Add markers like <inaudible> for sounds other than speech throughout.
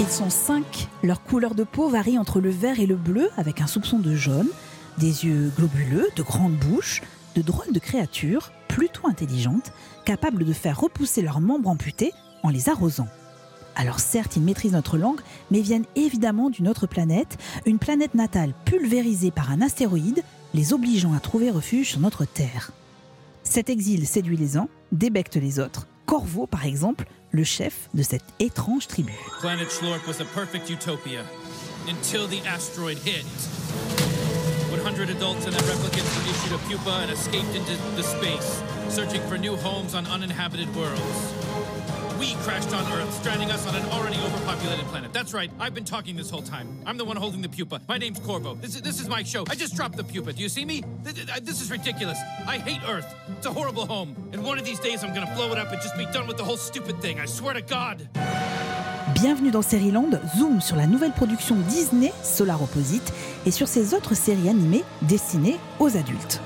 Ils sont cinq. Leur couleur de peau varie entre le vert et le bleu, avec un soupçon de jaune, des yeux globuleux, de grandes bouches, de drôles de créatures, plutôt intelligentes, capables de faire repousser leurs membres amputés en les arrosant. Alors certes, ils maîtrisent notre langue, mais viennent évidemment d'une autre planète, une planète natale pulvérisée par un astéroïde, les obligeant à trouver refuge sur notre Terre. Cet exil séduit les uns, débecte les autres. Corvo, par exemple, le chef de cette étrange tribu. Planet Schlorp was a perfect utopia until the asteroid hit. 100 adults and their replicants were issued a pupa and escaped into the space, searching for new homes on uninhabited worlds. We crashed on Earth, stranding us on an already overpopulated planet. That's right, I've been talking this whole time. I'm the one holding the pupa. My name's Corvo. This is, this is my show. I just dropped the pupa. Do you see me? This, is ridiculous. I hate Earth. It's a horrible home. And one of these days I'm gonna blow it up and just be done with the whole stupid thing. I swear to God. Bienvenue dans Land, zoom sur la nouvelle production Disney Solar Opposite et sur ses autres séries animées destinées aux adultes.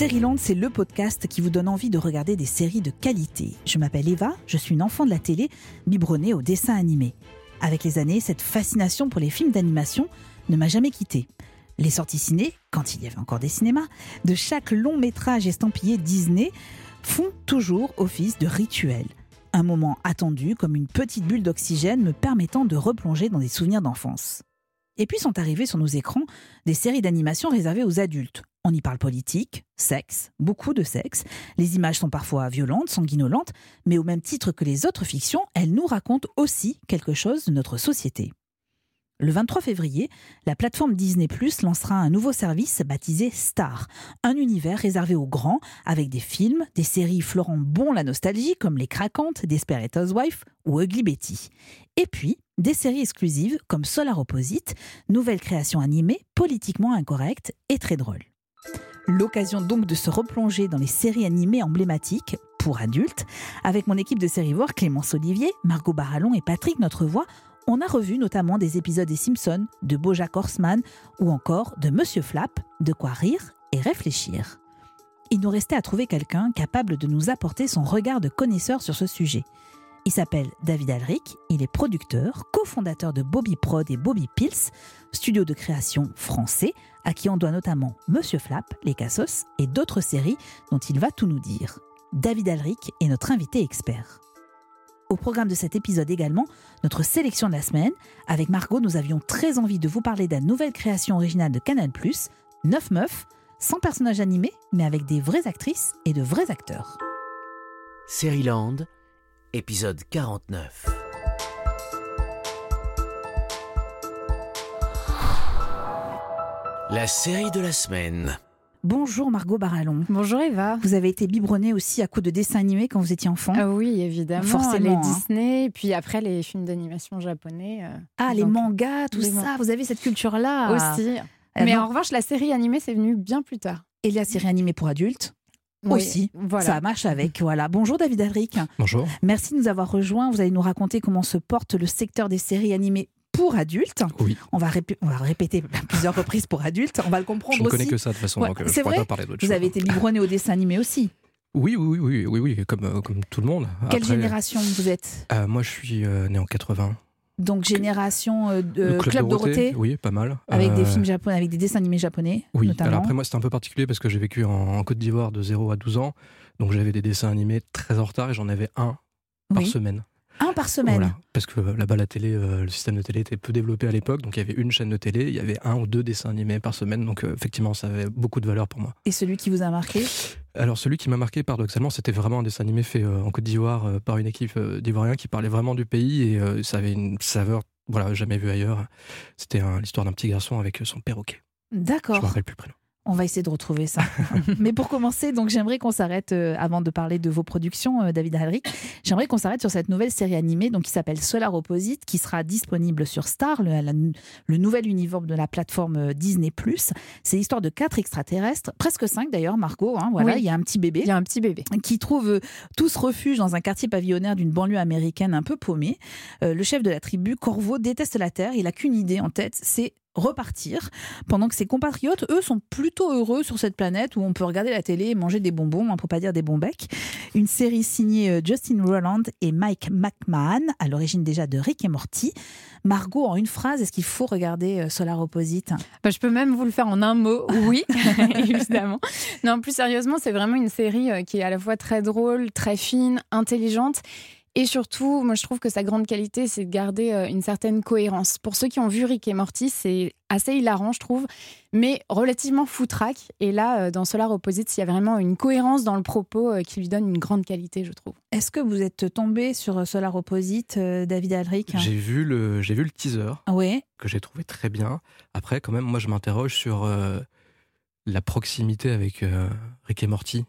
Land, c'est le podcast qui vous donne envie de regarder des séries de qualité. Je m'appelle Eva, je suis une enfant de la télé, biberonnée au dessin animé. Avec les années, cette fascination pour les films d'animation ne m'a jamais quittée. Les sorties ciné, quand il y avait encore des cinémas, de chaque long métrage estampillé Disney font toujours office de rituel. Un moment attendu comme une petite bulle d'oxygène me permettant de replonger dans des souvenirs d'enfance. Et puis sont arrivées sur nos écrans des séries d'animation réservées aux adultes. On y parle politique, sexe, beaucoup de sexe. Les images sont parfois violentes, sanguinolentes, mais au même titre que les autres fictions, elles nous racontent aussi quelque chose de notre société. Le 23 février, la plateforme Disney Plus lancera un nouveau service baptisé Star, un univers réservé aux grands avec des films, des séries fleurant bon la nostalgie comme Les Craquantes, Desperate Housewives ou Ugly Betty. Et puis, des séries exclusives comme Solar Opposite, nouvelle création animée, politiquement incorrecte et très drôle. L'occasion donc de se replonger dans les séries animées emblématiques pour adultes, avec mon équipe de série voir Clémence Olivier, Margot Barallon et Patrick Notre Voix on a revu notamment des épisodes des Simpsons, de Bojack Horseman ou encore de Monsieur Flap, de quoi rire et réfléchir. Il nous restait à trouver quelqu'un capable de nous apporter son regard de connaisseur sur ce sujet. Il s'appelle David Alric, il est producteur, cofondateur de Bobby Prod et Bobby Pills, studio de création français, à qui on doit notamment Monsieur Flap, Les Cassos et d'autres séries dont il va tout nous dire. David Alric est notre invité expert. Au programme de cet épisode également, notre sélection de la semaine. Avec Margot, nous avions très envie de vous parler de la nouvelle création originale de Canal+, 9 meufs, sans personnages animés, mais avec des vraies actrices et de vrais acteurs. Land, épisode 49. La série de la semaine. Bonjour Margot Barallon. Bonjour Eva. Vous avez été biberonnée aussi à coups de dessins animés quand vous étiez enfant ah Oui, évidemment. Forcément. Les hein. Disney, puis après les films d'animation japonais. Euh, ah, les mangas, tout ça. Vous avez cette culture-là Aussi. Eh Mais en revanche, la série animée, c'est venu bien plus tard. Et la série animée pour adultes aussi. Voilà. Ça marche avec. Voilà. Bonjour David Alric. Bonjour. Merci de nous avoir rejoints. Vous allez nous raconter comment se porte le secteur des séries animées pour adultes. Oui. On va, on va répéter <laughs> plusieurs reprises pour adultes. On va le comprendre aussi. Je ne connais que ça de toute façon, euh, je ne pourrais pas parler Vous avez été biberonné au dessin animé aussi oui, oui, oui, oui, oui, comme, euh, comme tout le monde. Quelle génération vous êtes? euh, Moi, je suis né en 80. Donc génération de Club, Dorothée, Oui, pas mal. Avec des films japonais, avec des dessins animés japonais. Oui, notamment. alors après moi c'était un peu particulier parce que j'ai vécu en, Côte d'Ivoire de 0 à 12 ans. Donc j'avais des dessins animés très en retard et j'en avais un par semaine. Un par semaine Parce que euh, là-bas, la télé, euh, le système de télé était peu développé à l'époque, donc il y avait une chaîne de télé, il y avait un ou deux dessins animés par semaine, donc euh, effectivement, ça avait beaucoup de valeur pour moi. Et celui qui vous a marqué? Alors, celui qui m'a marqué, paradoxalement, c'était vraiment un dessin animé fait en Côte d'Ivoire par une équipe d'Ivoiriens qui parlait vraiment du pays et ça avait une saveur, voilà, jamais vue ailleurs. C'était l'histoire d'un petit garçon avec son perroquet. D'accord. Je me rappelle plus le prénom. On va essayer de retrouver ça. <laughs> Mais pour commencer, donc j'aimerais qu'on s'arrête euh, avant de parler de vos productions, euh, David Halric. J'aimerais qu'on s'arrête sur cette nouvelle série animée, donc qui s'appelle Solar Opposite, qui sera disponible sur Star, le, nouvel univers de la plateforme euh, Disney+. C'est l'histoire de quatre extraterrestres, presque cinq d'ailleurs, Margot. Hein, voilà, il y a un petit bébé. Il y a un petit bébé qui trouve tous refuge dans un quartier pavillonnaire d'une banlieue américaine un peu paumée. le chef de la tribu, Corvo, déteste la Terre. Il a qu'une idée en tête, c'est repartir, pendant que ses compatriotes, eux, sont plutôt heureux sur cette planète où on peut regarder la télé et manger des bonbons, hein, pour pas dire des bons becs. Une série signée euh, Justin Roland et Mike McMahon, à l'origine déjà de Rick et Morty. Margot, en une phrase, est-ce qu'il faut regarder euh, Solar Opposite? Bah, Je peux même vous le faire en un mot, oui, <laughs> évidemment. Non, plus sérieusement, c'est vraiment une série euh, qui est à la fois très drôle, très fine, intelligente et surtout, moi, je trouve que sa grande qualité, c'est de garder euh, une certaine cohérence. Pour ceux qui ont vu Rick et Morty, c'est assez hilarant, je trouve, mais relativement foutraque. Et là, euh, dans Solar Opposites, il y a vraiment une cohérence dans le propos euh, qui lui donne une grande qualité, je trouve. Est-ce que vous êtes tombé sur Solar Opposite, David Alric? J'ai vu le, j'ai vu le teaser, que j'ai trouvé très bien. Après, quand même, moi, je m'interroge sur la proximité avec Rick et Morty.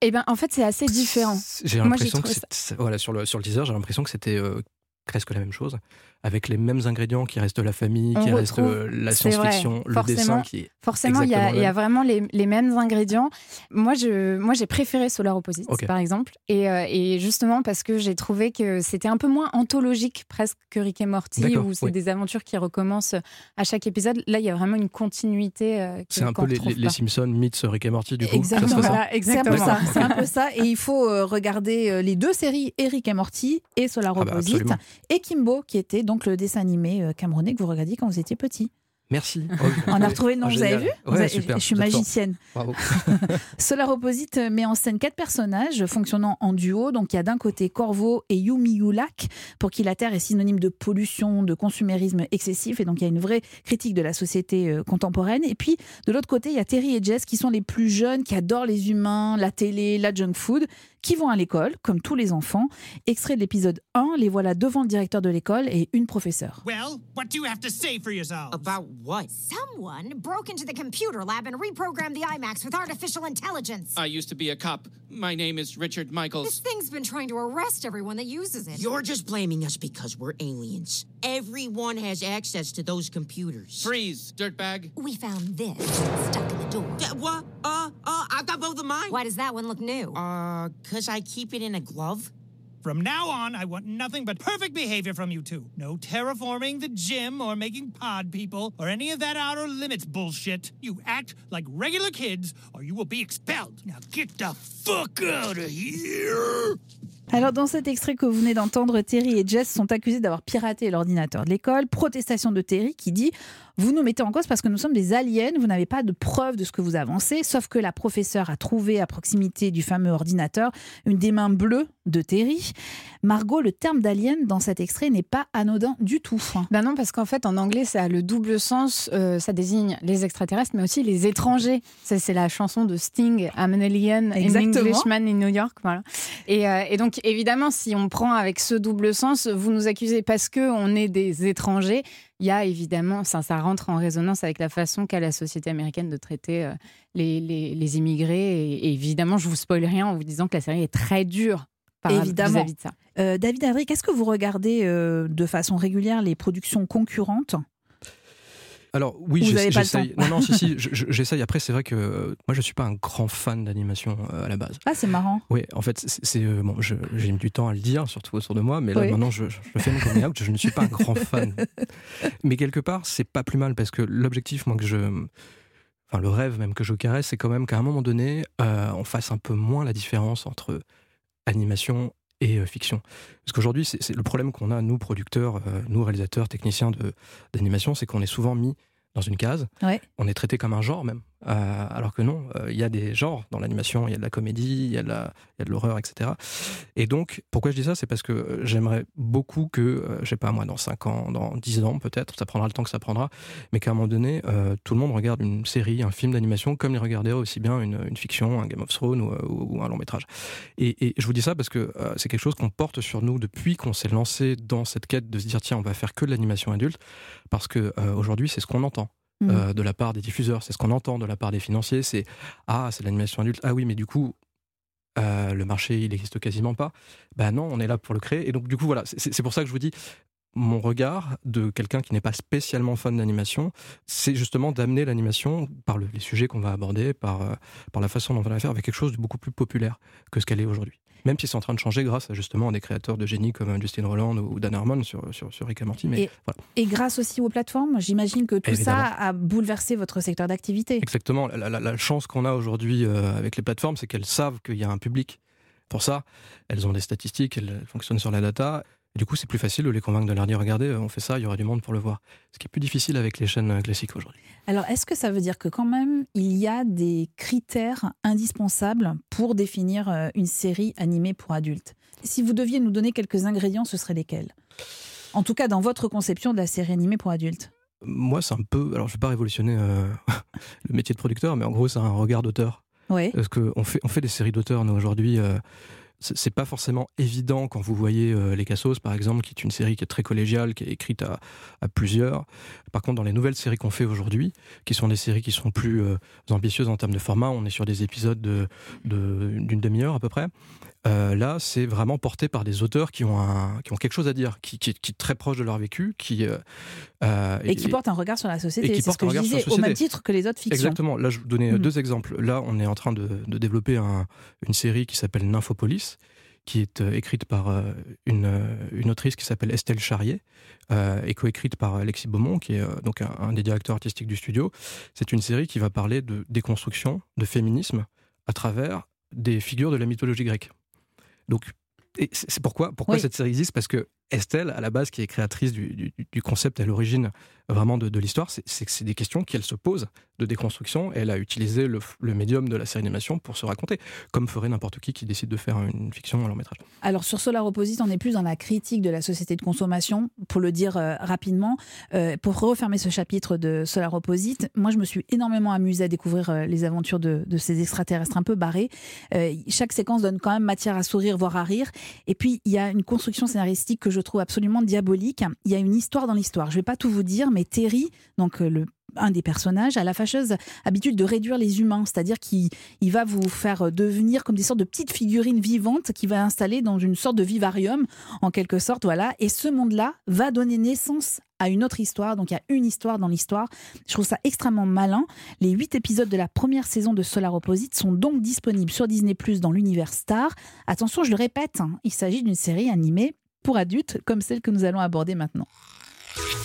Eh ben, en fait, c'est assez différent. J'ai l'impression que voilà, sur le, sur le teaser, j'ai l'impression que c'était euh, presque la même chose avec les mêmes ingrédients qui restent la famille, qui reste euh, la science-fiction, le dessin qui est Forcément, il y, a, y a vraiment les, les, mêmes ingrédients. Moi, je, moi, j'ai préféré Solar Opposite, par exemple, et, euh, et, justement parce que j'ai trouvé que c'était un peu moins anthologique presque que Rick et Morty, où c'est des aventures qui recommencent à chaque épisode. Là, il y a vraiment une continuité. Euh, c'est un peu les, les, Simpsons meets Rick et Morty, du coup. Exactement, c'est un peu ça. C'est un peu ça. Et il faut regarder les deux séries, Rick et Morty et Solar ah bah, Opposite, et Kimbo, qui était donc le dessin animé euh, camerounais que vous regardiez quand vous étiez petit. Merci. <laughs> On a retrouvé le nom, vous avez vu Je suis magicienne. Bravo. <laughs> Solar Opposite met en scène quatre personnages fonctionnant en duo. Donc il y a d'un côté Corvo et Yumi Yulak, pour qui la Terre est synonyme de pollution, de consumérisme excessif. Et donc il y a une vraie critique de la société euh, contemporaine. Et puis de l'autre côté, il y a Terry et Jess qui sont les plus jeunes, qui adorent les humains, la télé, la junk food, qui vont à l'école, comme tous les enfants. Extrait de l'épisode 1, les voilà devant le directeur de l'école et une professeure. Well, what do you have to say for yourself? About what? Someone broke into the computer lab and reprogrammed the IMAX with artificial intelligence. I used to be a cop. My name is Richard Michaels. This thing's been trying to arrest everyone that uses it. You're just blaming us because we're aliens. Everyone has access to those computers. Freeze, dirtbag. We found this stuck in the door. Uh, what? Uh, uh, I've got both of mine. Why does that one look new? Uh, because I keep it in a glove? From now on, I want nothing but perfect behavior from you two. No terraforming the gym or making pod people or any of that outer limits bullshit. You act like regular kids or you will be expelled. Now get the fuck out of here! Alors dans cet extrait que vous venez d'entendre, Terry et Jess sont accusés d'avoir piraté l'ordinateur de l'école. Protestation de Terry qui dit vous nous mettez en cause parce que nous sommes des aliens, vous n'avez pas de preuve de ce que vous avancez, sauf que la professeure a trouvé à proximité du fameux ordinateur une des mains bleues de Terry. Margot, le terme d'alien dans cet extrait n'est pas anodin du tout. Ben non, parce qu'en fait, en anglais, ça a le double sens. Euh, ça désigne les extraterrestres, mais aussi les étrangers. C'est la chanson de Sting, I'm an alien, an Englishman in New York. Voilà. Et, euh, et, donc, évidemment, si on prend avec ce double sens, vous nous accusez parce que on est des étrangers il y a évidemment, ça, ça rentre en résonance avec la façon qu'a la société américaine de traiter euh, les, les, immigrés. Et, évidemment, je vous spoil rien en vous disant que la série est très dure par évidemment. vis-à-vis de ça. Euh, David Adric, est-ce que vous regardez euh, de façon régulière les productions concurrentes? Alors oui, j'essaye. Non, non, si, si, <laughs> j'essaye. Après, c'est vrai que euh, moi, je suis pas un grand fan d'animation euh, à la base. Ah, c'est marrant. Oui, en fait, c'est euh, bon, j'ai mis du temps à le dire, surtout autour de moi, mais là maintenant, je, je fais mon coming out. Je ne suis pas un grand fan. <laughs> mais quelque part, c'est pas plus mal parce que l'objectif, moi, que je enfin le rêve même que je caresse, c'est quand même qu'à un moment donné, on fasse un peu moins la différence entre animation et fiction. Parce qu'aujourd'hui, c'est le problème qu'on a, nous, producteurs, nous, réalisateurs, techniciens d'animation, c'est qu'on est souvent mis dans une case. On est traité comme un genre même. Euh, alors que non, euh, il y a des genres dans l'animation, il y a de la comédie, il y a de, l'horreur, etc. Et donc, pourquoi je dis ça? C'est parce que j'aimerais beaucoup que, euh, je sais pas moi, dans 5 ans, dans 10 ans peut-être, ça prendra le temps que ça prendra, mais qu'à un moment donné, tout le monde regarde une série, un film d'animation, comme il regarderait aussi bien une, fiction, un Game of Thrones ou, un long métrage. Et, je vous dis ça parce que c'est quelque chose qu'on porte sur nous depuis qu'on s'est lancé dans cette quête de se dire, tiens, on va faire que de l'animation adulte, parce que aujourd'hui, c'est ce qu'on entend. Mm. Euh, de la part des diffuseurs. C'est ce qu'on entend de la part des financiers. C'est ah, c'est l'animation adulte. Ah oui, mais du coup, euh, le marché, il n'existe quasiment pas. Ben non, on est là pour le créer. Et donc, du coup, voilà, c'est pour ça que je vous dis, mon regard de quelqu'un qui n'est pas spécialement fan d'animation, c'est justement d'amener l'animation par les sujets qu'on va aborder, par, euh, par la façon dont on va la faire, avec quelque chose de beaucoup plus populaire que ce qu'elle est aujourd'hui. Même si c'est en train de changer grâce à justement des créateurs de génie comme Justin Roland ou Dan Harmon sur, sur, sur Rick et Morty. Mais et, et grâce aussi aux plateformes, j'imagine que tout Évidemment. ça a bouleversé votre secteur d'activité. Exactement. La, la, la chance qu'on a aujourd'hui euh, avec les plateformes, c'est qu'elles savent qu'il y a un public. Pour ça, elles ont des statistiques, elles fonctionnent sur la data. Du coup, c'est plus facile de les convaincre de leur dire regardez, on fait ça, il y aura du monde pour le voir. Ce qui est plus difficile avec les chaînes classiques aujourd'hui. Alors, est-ce que ça veut dire que quand même, il y a des critères indispensables pour définir euh, une série animée pour adultes? Si vous deviez nous donner quelques ingrédients, ce seraient lesquels? En tout cas, dans votre conception de la série animée pour adultes. Moi, c'est un peu. Alors, je ne vais pas révolutionner euh, <laughs> le métier de producteur, mais en gros, c'est un regard d'auteur. Oui. Parce qu'on fait, on fait des séries d'auteurs, nous, aujourd'hui. Euh, c'est pas forcément évident quand vous voyez euh, Les Cassos, par exemple, qui est une série qui est très collégiale, qui est écrite à, plusieurs. Par contre, dans les nouvelles séries qu'on fait aujourd'hui, qui sont des séries qui sont plus euh, ambitieuses en termes de format, on est sur des épisodes d'une de, d'une demi-heure à peu près. Euh, là, c'est vraiment porté par des auteurs qui ont, un, qui ont quelque chose à dire, qui, qui, qui est très proche de leur vécu, qui euh, et, et, qui portent un regard sur la société. C'est ce que je disais, au même titre que les autres fictions. Exactement. Là, je vous donnais mmh. deux exemples. Là, on est en train de, de développer un, une série qui s'appelle Nymphopolis, qui est euh, écrite par euh, une, une, autrice qui s'appelle Estelle Charrier euh, et coécrite par Alexis Beaumont, qui est euh, donc un, un, des directeurs artistiques du studio. C'est une série qui va parler de déconstruction, de féminisme à travers des figures de la mythologie grecque. Donc, c'est pourquoi, pourquoi oui. cette série existe? Parce que Estelle, à la base, qui est créatrice du, concept à l'origine vraiment de, l'histoire, c'est que c'est des questions qu'elle se pose de déconstruction elle a utilisé le, médium de la série d'animation pour se raconter, comme ferait n'importe qui qui décide de faire une fiction à long métrage. Alors sur Solar Opposite, on est plus dans la critique de la société de consommation, pour le dire euh, rapidement. Euh, pour refermer ce chapitre de Solar Opposite, moi je me suis énormément amusée à découvrir euh, les aventures de, de, ces extraterrestres un peu barrés. Euh, chaque séquence donne quand même matière à sourire, voire à rire. Et puis il y a une construction scénaristique que je trouve absolument diabolique. Il y a une histoire dans l'histoire. Je ne vais pas tout vous dire, mais Terry, donc le un des personnages a la fâcheuse habitude de réduire les humains, c'est-à-dire qu'il va vous faire devenir comme des sortes de petites figurines vivantes qu'il va installer dans une sorte de vivarium, en quelque sorte, voilà. Et ce monde-là va donner naissance à une autre histoire. Donc il y a une histoire dans l'histoire. Je trouve ça extrêmement malin. Les huit épisodes de la première saison de Solar Opposite sont donc disponibles sur Disney Plus dans l'univers Star. Attention, je le répète, hein, il s'agit d'une série animée pour adultes comme celle que nous allons aborder maintenant.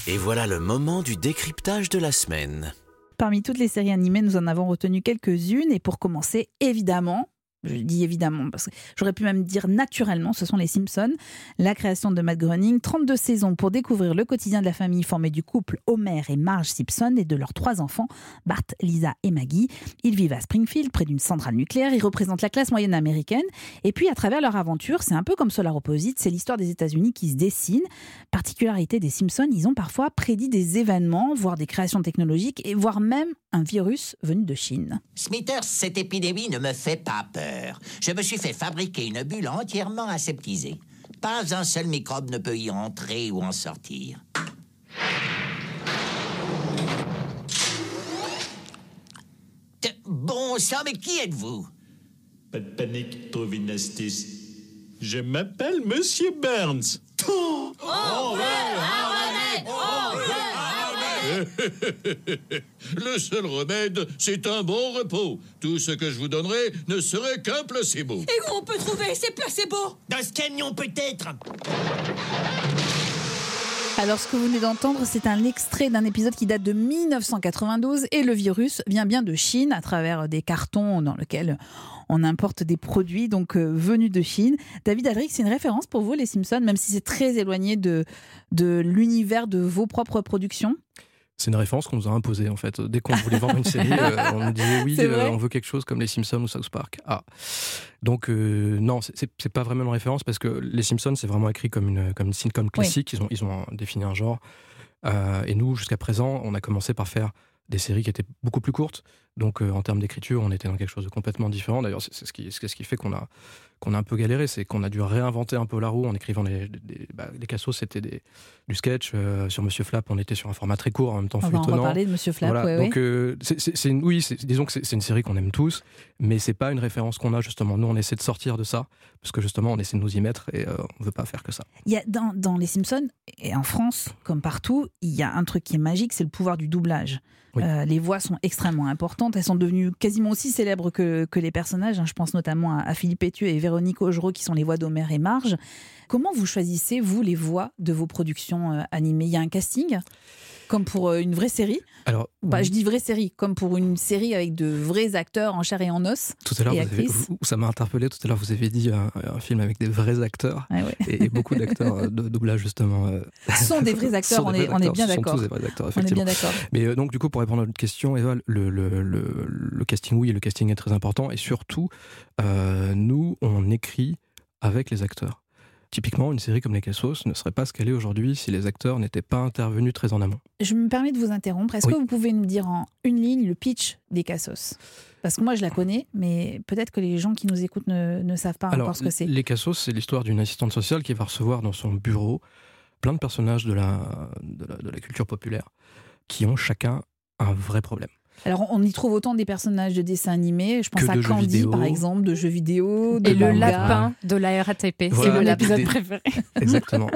Et voilà le moment du décryptage de la semaine. Parmi toutes les séries animées, nous en avons retenu quelques-unes. Et pour commencer, évidemment, je dis évidemment, parce que j'aurais pu même dire naturellement, ce sont les Simpsons. La création de Matt Groening, 32 saisons pour découvrir le quotidien de la famille formée du couple Homer et Marge Simpson et de leurs trois enfants, Bart, Lisa et Maggie. Ils vivent à Springfield, près d'une centrale nucléaire. Ils représentent la classe moyenne américaine. Et puis, à travers leur aventure, c'est un peu comme Solar Opposite, c'est l'histoire des États-Unis qui se dessine. Particularité des Simpsons, ils ont parfois prédit des événements, voire des créations technologiques, et voire même un virus venu de Chine. Smithers, cette épidémie ne me fait pas peur. Je me suis fait fabriquer une bulle entièrement aseptisée. Pas un seul microbe ne peut y entrer ou en sortir. Bon sang, mais qui êtes-vous? Pas de panique, trouve une astuce. Je m'appelle Monsieur Burns. Oh, veut <laughs> Le seul remède, c'est un bon repos. Tout ce que je vous donnerai ne serait qu'un placebo. Et où on peut trouver ces placebos? Dans ce camion, peut-être alors, ce que vous venez d'entendre, c'est un extrait d'un épisode qui date de 1992 et le virus vient bien de Chine à travers des cartons dans lesquels on importe des produits donc euh, venus de Chine. David Adric, c'est une référence pour vous, les Simpsons, même si c'est très éloigné de, de l'univers de vos propres productions? C'est une référence qu'on nous a imposée en fait. Dès qu'on voulait vendre une série, <laughs> euh, on nous disait oui, euh, on veut quelque chose comme les Simpsons ou South Park. Ah, donc euh, non, c'est pas vraiment une référence parce que les Simpsons c'est vraiment écrit comme une comme une sitcom classique. Oui. Ils ont ils ont défini un genre. Euh, et nous, jusqu'à présent, on a commencé par faire des séries qui étaient beaucoup plus courtes. Donc en termes d'écriture, on était dans quelque chose de complètement différent. D'ailleurs, c'est ce qui, ce qui fait qu'on a qu'on a un peu galéré, c'est qu'on a dû réinventer un peu la roue en écrivant les, les, bah, les cassos, c'était du sketch. Euh, sur Monsieur Flap, on était sur un format très court, en même temps on feuilletonnant. On va en parler de Monsieur Flap, voilà. ouais, Donc, euh, c'est, une, oui, disons que c'est une série qu'on aime tous, mais c'est pas une référence qu'on a justement. Nous, on essaie de sortir de ça, parce que justement, on essaie de nous y mettre et euh, on veut pas faire que ça. Il y a dans, dans Les Simpsons, et en France, comme partout, il y a un truc qui est magique, c'est le pouvoir du doublage. Oui. Euh, les voix sont extrêmement importantes. Elles sont devenues quasiment aussi célèbres que, les personnages. Hein. Je pense notamment à, Philippe Etu et Véronique Augereau qui sont les voix d'Homer et Marge. Comment vous choisissez, vous, les voix de vos productions euh, animées? Il y a un casting? Comme pour euh, une vraie série. Alors, bah, je dis vraie série, comme pour une série avec de vrais acteurs en chair et en os. Tout à l'heure, ça m'a interpellé. Tout à l'heure, vous avez dit un, film avec des vrais acteurs ah et, beaucoup d'acteurs euh, de doublage justement. <laughs> Ce sont des vrais acteurs. on, est, on est bien d'accord. Des vrais acteurs, effectivement. On est bien d'accord. Mais donc, du coup, pour répondre à votre question, Eva, le, le, le, casting, oui, le casting est très important et surtout, nous, on écrit avec les acteurs. Typiquement, une série comme Les Cassos ne serait pas ce qu'elle est aujourd'hui si les acteurs n'étaient pas intervenus très en amont. Je me permets de vous interrompre. Est-ce que vous pouvez nous dire en une ligne le pitch des Cassos? Parce que moi, je la connais, mais peut-être que les gens qui nous écoutent ne, savent pas encore ce que c'est. Les Cassos, c'est l'histoire d'une assistante sociale qui va recevoir dans son bureau plein de personnages de la, de la culture populaire qui ont chacun un vrai problème. Alors, on y trouve autant des personnages de dessins animés. Je pense à Candy, par exemple, de jeux vidéo. De et le lapin de la RATP. c'est mon épisode préféré. <laughs> Exactement.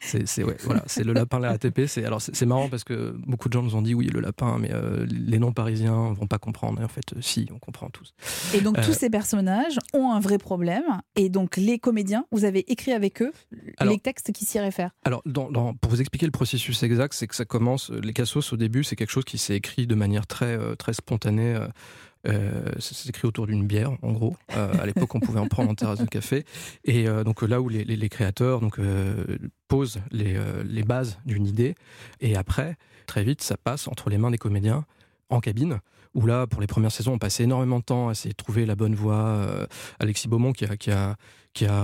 c'est ouais, voilà, le lapin de la RATP. Alors, c'est marrant parce que beaucoup de gens nous ont dit oui, le lapin, mais euh, les non-parisiens vont pas comprendre. Et en fait, si, on comprend tous. Et donc, tous euh, ces personnages ont un vrai problème. Et donc, les comédiens, vous avez écrit avec eux les textes qui s'y réfèrent. Alors, dans, pour vous expliquer le processus exact, c'est que ça commence. Les cassos, au début, c'est quelque chose qui s'est écrit de manière très, euh, très spontané. Euh, euh autour d'une bière, en gros. Euh, à l'époque, on pouvait en prendre en terrasse de café. Et donc là où les, créateurs donc, posent les, bases d'une idée, et après, très vite, ça passe entre les mains des comédiens en cabine. Où là, pour les premières saisons, on passait énormément de temps à essayer de trouver la bonne voix. Alexis Beaumont, qui a,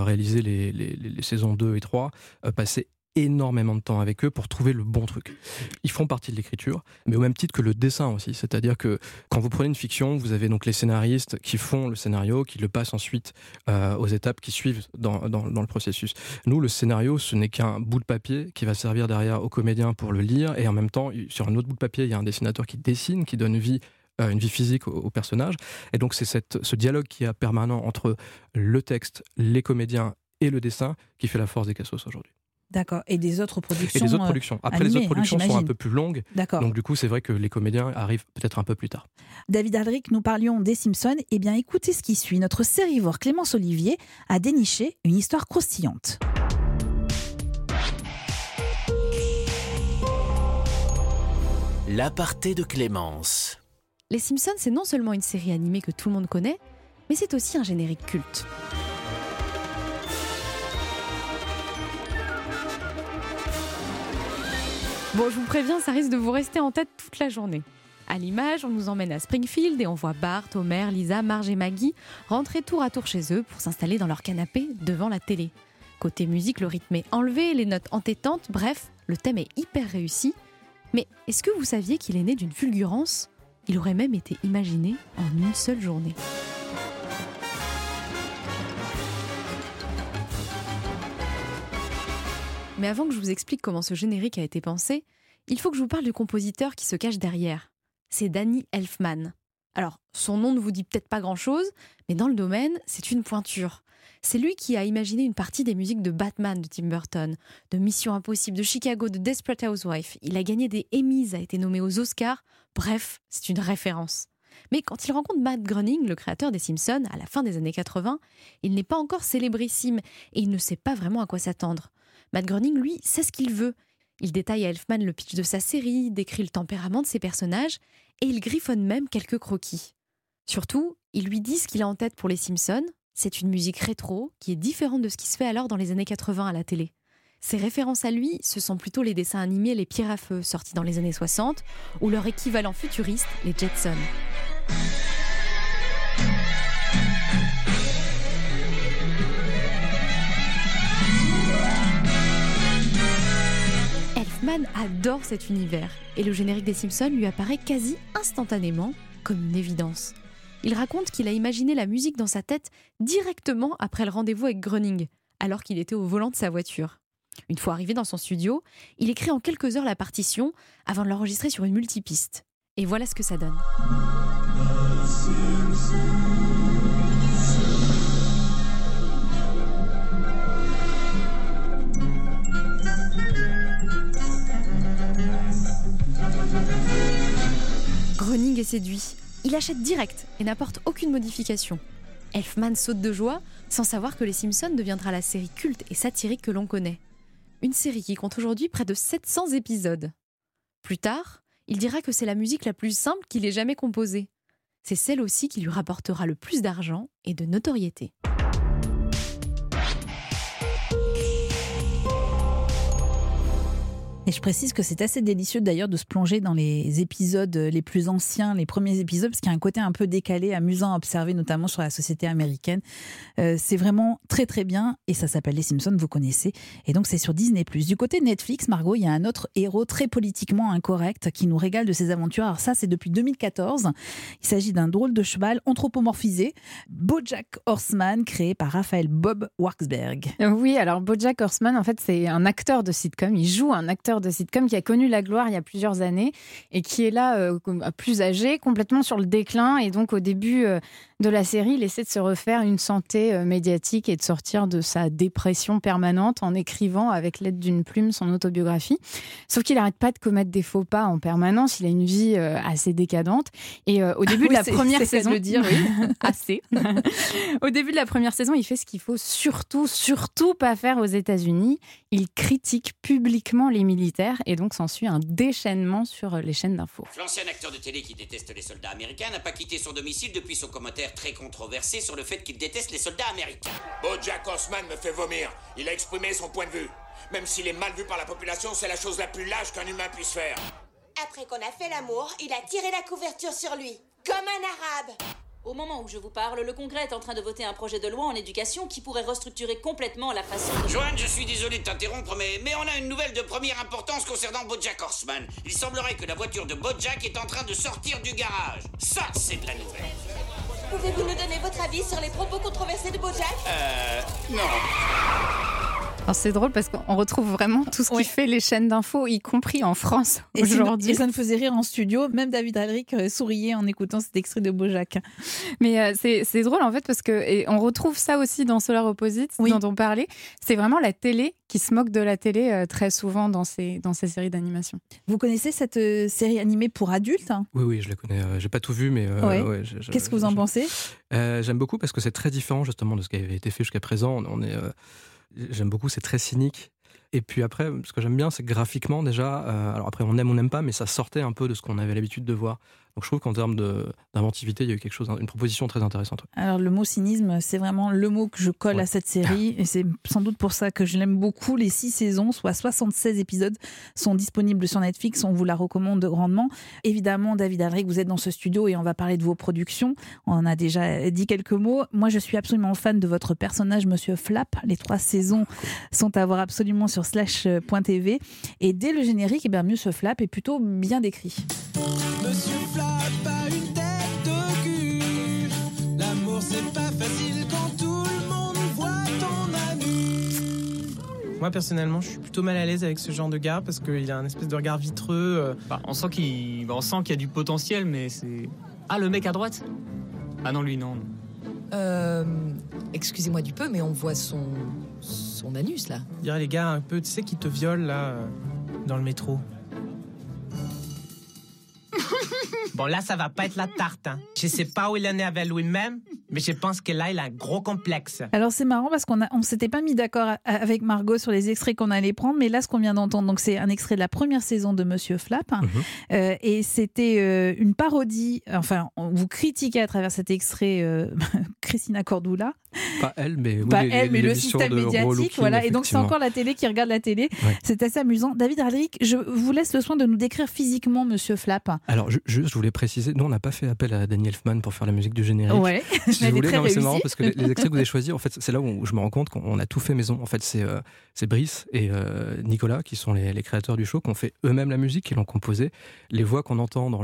réalisé les, saisons 2 et 3, passait énormément de temps avec eux pour trouver le bon truc. Ils font partie de l'écriture, mais au même titre que le dessin aussi. C'est-à-dire que quand vous prenez une fiction, vous avez donc les scénaristes qui font le scénario, qui le passent ensuite euh, aux étapes qui suivent dans, dans, le processus. Nous, le scénario, ce n'est qu'un bout de papier qui va servir derrière aux comédiens pour le lire, et en même temps, sur un autre bout de papier, il y a un dessinateur qui dessine, qui donne vie euh, une vie physique au, personnage. Et donc c'est ce dialogue qui est permanent entre le texte, les comédiens et le dessin qui fait la force des Cassos aujourd'hui. D'accord. Et des autres productions. Et des autres productions. Euh, Après, les autres hein, productions sont un peu plus longues. D'accord. Donc, du coup, c'est vrai que les comédiens arrivent peut-être un peu plus tard. David Aldrich, nous parlions des Simpsons. Eh bien, écoutez ce qui suit. Notre sérivore Clémence Olivier a déniché une histoire croustillante. L'aparté de Clémence. Les Simpsons, c'est non seulement une série animée que tout le monde connaît, mais c'est aussi un générique culte. Bon, je vous préviens, ça risque de vous rester en tête toute la journée. À l'image, on nous emmène à Springfield et on voit Bart, Homer, Lisa, Marge et Maggie rentrer tour à tour chez eux pour s'installer dans leur canapé devant la télé. Côté musique, le rythme est enlevé, les notes entêtantes, bref, le thème est hyper réussi. Mais est-ce que vous saviez qu'il est né d'une fulgurance? Il aurait même été imaginé en une seule journée. Mais avant que je vous explique comment ce générique a été pensé, il faut que je vous parle du compositeur qui se cache derrière. C'est Danny Elfman. Alors, son nom ne vous dit peut-être pas grand-chose, mais dans le domaine, c'est une pointure. C'est lui qui a imaginé une partie des musiques de Batman de Tim Burton, de Mission Impossible, de Chicago, de Desperate Housewife. Il a gagné des Emmys, a été nommé aux Oscars. Bref, c'est une référence. Mais quand il rencontre Matt Groening, le créateur des Simpsons, à la fin des années 80, il n'est pas encore célébrissime et il ne sait pas vraiment à quoi s'attendre. Matt Groening, lui, sait ce qu'il veut. Il détaille à Elfman le pitch de sa série, décrit le tempérament de ses personnages, et il griffonne même quelques croquis. Surtout, il lui dit ce qu'il a en tête pour les Simpsons. C'est une musique rétro qui est différente de ce qui se fait alors dans les années 80 à la télé. Ses références à lui, ce sont plutôt les dessins animés Les Pierres à Feu sortis dans les années 60 ou leur équivalent futuriste, les Jetsons. Adore cet univers et le générique des Simpsons lui apparaît quasi instantanément comme une évidence. Il raconte qu'il a imaginé la musique dans sa tête directement après le rendez-vous avec Groening, alors qu'il était au volant de sa voiture. Une fois arrivé dans son studio, il écrit en quelques heures la partition avant de l'enregistrer sur une multipiste. Et voilà ce que ça donne. Running et séduit. Il achète direct et n'apporte aucune modification. Elfman saute de joie sans savoir que Les Simpsons deviendra la série culte et satirique que l'on connaît. Une série qui compte aujourd'hui près de 700 épisodes. Plus tard, il dira que c'est la musique la plus simple qu'il ait jamais composée. C'est celle aussi qui lui rapportera le plus d'argent et de notoriété. Et je précise que c'est assez délicieux d'ailleurs de se plonger dans les épisodes les plus anciens, les premiers épisodes, parce qu'il y a un côté un peu décalé, amusant à observer, notamment sur la société américaine. Euh, c'est vraiment très très bien et ça s'appelle Les Simpsons, vous connaissez. Et donc c'est sur Disney+. Du côté Netflix, Margot, il y a un autre héros très politiquement incorrect qui nous régale de ses aventures. Alors ça, c'est depuis 2014. Il s'agit d'un drôle de cheval anthropomorphisé, BoJack Horseman, créé par Raphaël Bob Waksberg. Oui, alors BoJack Horseman, en fait, c'est un acteur de sitcom. Il joue un acteur de sitcom qui a connu la gloire il y a plusieurs années et qui est là euh, plus âgé, complètement sur le déclin. Et donc au début euh, de la série, il essaie de se refaire une santé euh, médiatique et de sortir de sa dépression permanente en écrivant avec l'aide d'une plume son autobiographie. Sauf qu'il n'arrête pas de commettre des faux pas en permanence. Il a une vie assez décadente. Et au début de la première saison, le dire, oui. <laughs> assez. <laughs> au début de la première saison, il fait ce qu'il faut surtout, surtout pas faire aux États-Unis. Il critique publiquement les militaires et donc s'ensuit un déchaînement sur les chaînes d'infos. L'ancien acteur de télé qui déteste les soldats américains n'a pas quitté son domicile depuis son commentaire très controversé sur le fait qu'il déteste les soldats américains. Jack Horseman me fait vomir. Il a exprimé son point de vue. Même s'il est mal vu par la population, c'est la chose la plus lâche qu'un humain puisse faire. Après qu'on a fait l'amour, il a tiré la couverture sur lui, comme un arabe. Au moment où je vous parle, le Congrès est en train de voter un projet de loi en éducation qui pourrait restructurer complètement la façon de... Joanne, je suis désolé de t'interrompre, mais, mais on a une nouvelle de première importance concernant Bojack Horseman. Il semblerait que la voiture de Bojack est en train de sortir du garage. Ça, c'est de la nouvelle. Pouvez-vous nous donner votre avis sur les propos controversés de Bojack? Euh... Non c'est drôle parce qu'on retrouve vraiment tout ce qui fait les chaînes d'infos, y compris en France aujourd'hui. Et ça me faisait rire en studio. Même David Alric euh, souriait en écoutant cet extrait de Bojack. Mais euh, c'est drôle en fait parce que et on retrouve ça aussi dans Solar Opposite dont on parlait. C'est vraiment la télé qui se moque de la télé euh, très souvent dans ces, dans ces séries d'animation. Vous connaissez cette série animée pour adultes? Oui, oui, je la connais. J'ai pas tout vu, mais. Qu'est-ce que vous en pensez? J'aime beaucoup parce que c'est très différent justement de ce qui avait été fait jusqu'à présent. On est J'aime beaucoup, c'est très cynique. Et puis après, ce que j'aime bien, c'est graphiquement déjà, euh, alors après on aime on n'aime pas, mais ça sortait un peu de ce qu'on avait l'habitude de voir. Donc je trouve qu'en termes d'inventivité, il y a eu quelque chose, une proposition très intéressante. Alors le mot cynisme, c'est vraiment le mot que je colle à cette série, et c'est sans doute pour ça que je l'aime beaucoup. Les six saisons, soit 76 épisodes, sont disponibles sur Netflix. On vous la recommande grandement. Évidemment, David Alric, vous êtes dans ce studio et on va parler de vos productions. On en a déjà dit quelques mots. Moi, je suis absolument fan de votre personnage, Monsieur Flap. Les trois saisons sont à voir absolument sur slash.tv. Et dès le générique, eh bien, Monsieur Flap est plutôt bien décrit. Monsieur pas une tête de cul. L'amour c'est pas facile quand tout le monde voit ton ami. Moi personnellement, je suis plutôt mal à l'aise avec ce genre de gars parce qu'il a un espèce de regard vitreux. Euh. Bah, on sent qu'il, bah, sent qu'il y a du potentiel, mais c'est. Ah, le mec à droite? Ah non, lui non. Euh, excusez-moi du peu, mais on voit son son anus là. Je dirais les gars un peu, tu sais, qui te violent là euh, dans le métro. <laughs> Bon, là, ça va pas être la tarte. Hein. Je sais pas où il en est avec lui-même, mais je pense que là, il a un gros complexe. Alors, c'est marrant parce qu'on on s'était pas mis d'accord avec Margot sur les extraits qu'on allait prendre, mais là, ce qu'on vient d'entendre, donc c'est un extrait de la première saison de Monsieur Flap, mhm. euh, et c'était euh, une parodie. Enfin, vous critiquez à travers cet extrait euh, <laughs> Christina Cordula. Pas elle, mais, pas elle, mais le système médiatique, voilà. Et donc, c'est encore la télé qui regarde la télé. C'est assez amusant. David Radrick, je vous laisse le soin de nous décrire physiquement Monsieur Flap. Alors, juste, je voulais préciser, nous, on n'a pas fait appel à Daniel Elfman pour faire la musique du générique. Ouais, si <laughs> vous voulez, c'est marrant parce que les, extraits que vous avez <laughs> choisis, en fait, c'est là où je me rends compte qu'on a tout fait maison. En fait, c'est euh, Brice et euh, Nicolas, qui sont les, créateurs du show, qui ont fait eux-mêmes la musique, qui l'ont composée. Les voix qu'on entend dans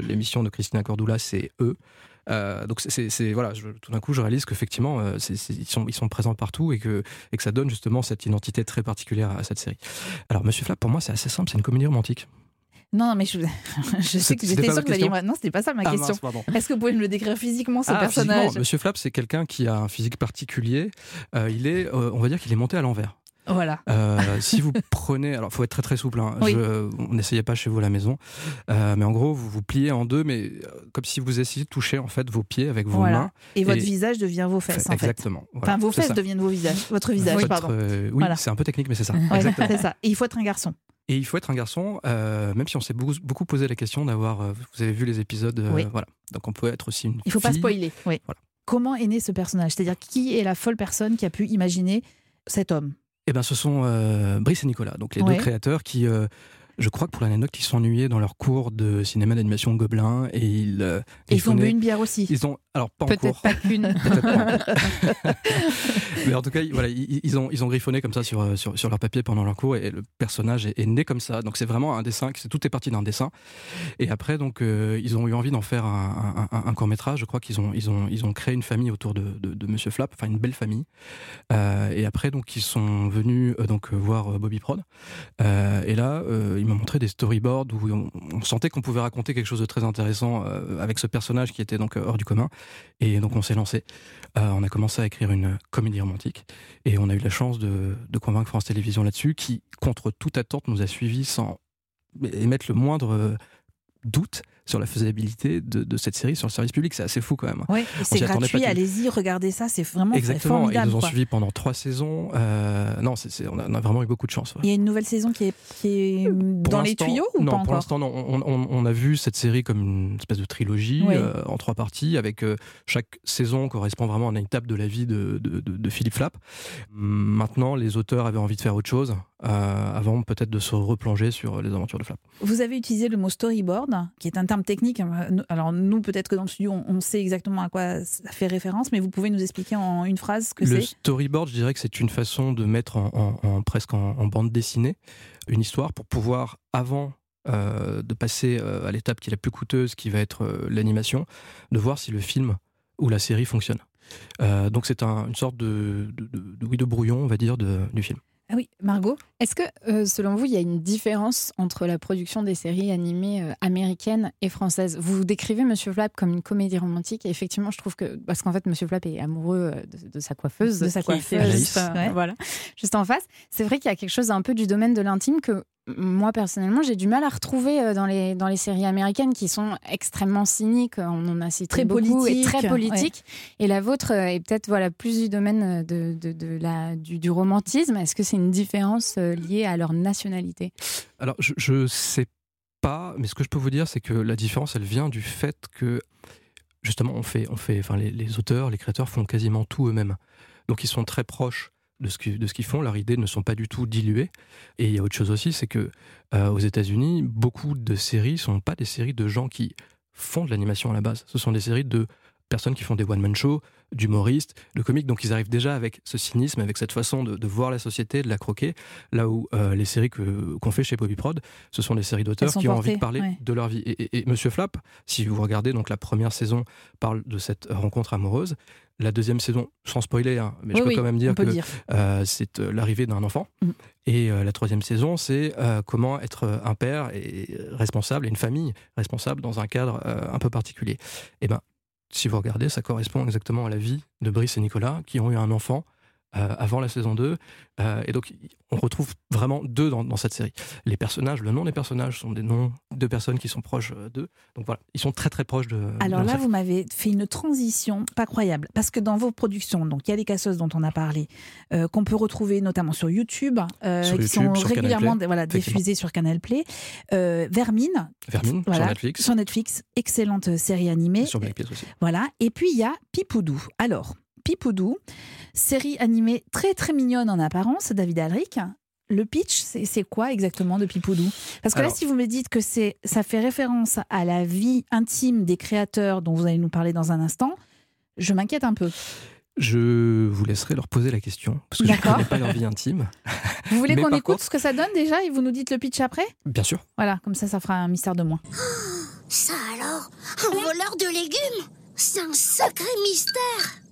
l'émission de Christina Cordula, c'est eux. Euh, donc c'est voilà, tout d'un coup je réalise qu'effectivement ils, sont, ils sont présents partout et que, et que ça donne justement cette identité très particulière à, cette série. Alors Monsieur Flap pour moi c'est assez simple, c'est une comédie romantique. Non, mais je, <laughs> je sais que j'étais sûr que vous alliez. Non, c'était pas ça ma ah, question. Est-ce que vous pouvez me le décrire physiquement, ce ah, personnage? Monsieur Flap, c'est quelqu'un qui a un physique particulier. Euh, il est, euh, on va dire qu'il est monté à l'envers. Voilà. <laughs> si vous prenez, alors faut être très très souple. Hein. n'essayez pas chez vous à la maison, mais en gros vous vous pliez en deux, mais comme si vous essayiez de toucher en fait vos pieds avec vos mains. Et, votre visage devient vos fesses. Exactement. Enfin, vos fesses deviennent vos visages. Votre visage, pardon. oui, c'est un peu technique, mais c'est ça. c'est ça. Et il faut être un garçon. Et il faut être un garçon, euh, même si on s'est beaucoup, beaucoup, posé la question d'avoir. Euh, vous avez vu les épisodes, euh, voilà. Donc on peut être aussi une. Il faut pas spoiler. Oui. Comment est né ce personnage? C'est-à-dire qui est la folle personne qui a pu imaginer cet homme? Eh ben, ce sont Brice et Nicolas, donc les deux créateurs qui je crois que pour l'anecdote, ils s'ennuyaient dans leur cours de cinéma d'animation Gobelin et ils. Euh, et ils ont bu une bière aussi. Ils ont alors pas Peut-être pas qu'une. <laughs> <laughs> Mais en tout cas, voilà, ils, ont ils ont griffonné comme ça sur, euh, sur, sur leur papier pendant leur cours et le personnage est, né comme ça. Donc c'est vraiment un dessin, tout est parti d'un dessin. Et après, donc euh, ils ont eu envie d'en faire un, un, court métrage. Je crois qu'ils ont ils ont ils ont créé une famille autour de, de, Monsieur Flap, enfin une belle famille. et après, donc ils sont venus donc voir Bobby Prod. et là, il m'a montré des storyboards où on, sentait qu'on pouvait raconter quelque chose de très intéressant euh, avec ce personnage qui était donc euh, hors du commun. Et donc on s'est lancé. Euh, on a commencé à écrire une comédie romantique et on a eu la chance de, de convaincre France Télévisions là-dessus, qui contre toute attente nous a suivis sans émettre le moindre doute sur la faisabilité de, cette série sur le service public. C'est assez fou quand même. Oui, c'est gratuit, allez-y, regardez ça, c'est vraiment Exactement, formidable. ils nous ont suivis pendant trois saisons. Euh, non, on, a, vraiment eu beaucoup de chance. Il y a une nouvelle saison qui est, qui est dans les tuyaux ou non, pas pour l'instant, non. On, a vu cette série comme une espèce de trilogie euh, en trois parties, avec euh, chaque saison correspond vraiment à une étape de la vie de, de Philippe Flapp. Maintenant, les auteurs avaient envie de faire autre chose. Avant peut-être de se replonger sur les aventures de Flapp. Vous avez utilisé le mot storyboard, qui est un terme technique. Alors nous, peut-être que dans le studio, on, sait exactement à quoi ça fait référence, mais vous pouvez nous expliquer en une phrase ce que c'est? Le storyboard, je dirais que c'est une façon de mettre en, presque en, bande dessinée une histoire pour pouvoir, avant euh, de passer euh, à l'étape qui est la plus coûteuse, qui va être euh, l'animation, de voir si le film ou la série fonctionne. donc c'est une sorte de, de, de, de, brouillon, on va dire, du film. Ah oui, Margot Est-ce que, euh, selon vous, il y a une différence entre la production des séries animées euh, américaines et françaises? Vous décrivez Monsieur Flap comme une comédie romantique, et effectivement, je trouve que. Parce qu'en fait, Monsieur Flap est amoureux euh, de, sa coiffeuse. De sa coiffeuse. Voilà, juste en face. C'est vrai qu'il y a quelque chose un peu du domaine de l'intime que moi personnellement, j'ai du mal à retrouver euh, dans les, dans les séries américaines qui sont extrêmement cyniques. On en a cité très beaucoup et très politiques. Et la vôtre euh, est peut-être voilà plus du domaine de, de, de la du, du, romantisme. Est-ce que c'est une différence euh, liée à leur nationalité? Alors je, ne sais pas, mais ce que je peux vous dire, c'est que la différence, elle vient du fait que justement, on fait, on fait, enfin les, les auteurs, les créateurs font quasiment tout eux-mêmes. Donc ils sont très proches de ce qu'ils font. Leurs idées ne sont pas du tout diluées. Et il y a autre chose aussi, c'est que euh, aux États-Unis, beaucoup de séries sont pas des séries de gens qui font de l'animation à la base. Ce sont des séries de personnes qui font des one-man shows, d'humoristes, de comiques. Donc ils arrivent déjà avec ce cynisme, avec cette façon de, voir la société, de la croquer. Là où euh, les séries qu'on fait chez Bobby Prod, ce sont des séries d'auteurs qui ont envie de parler de leur vie. Et, Monsieur Flap, si vous regardez, donc la première saison parle de cette rencontre amoureuse. La deuxième saison, sans spoiler, hein, mais je peux quand même dire que euh, c'est euh, l'arrivée d'un enfant. Mm. Et la troisième saison, c'est comment être un père et responsable, et une famille responsable dans un cadre un peu particulier. Et eh ben, si vous regardez, ça correspond exactement à la vie de Brice et Nicolas, qui ont eu un enfant avant la saison 2. Euh, et donc, on retrouve vraiment deux dans, cette série. Les personnages, le nom des personnages sont des noms de personnes qui sont proches euh, d'eux. Donc voilà, ils sont très très proches de. Alors là, vous m'avez fait une transition pas croyable. Parce que dans vos productions, donc il y a les casseuses dont on a parlé, qu'on peut retrouver notamment sur YouTube, qui sont régulièrement voilà, diffusées sur Canal Play. Vermine. Vermine, sur Netflix. Sur Netflix, excellente série animée. Sur Black aussi. Voilà. Et puis il y a Pipoudou. Alors, Pipoudou, série animée très très mignonne en apparence, David Alric. Le pitch, c'est quoi exactement de Pipoudou? Parce que là, si vous me dites que ça fait référence à la vie intime des créateurs dont vous allez nous parler dans un instant, je m'inquiète un peu. Je vous laisserai leur poser la question, parce que je ne connais pas leur vie intime. <laughs> Vous voulez qu'on écoute ce que ça donne déjà et vous nous dites le pitch après? Bien sûr. Voilà, comme ça, ça fera un mystère de moins. <gasps> Ça alors? Un voleur de légumes? C'est un sacré mystère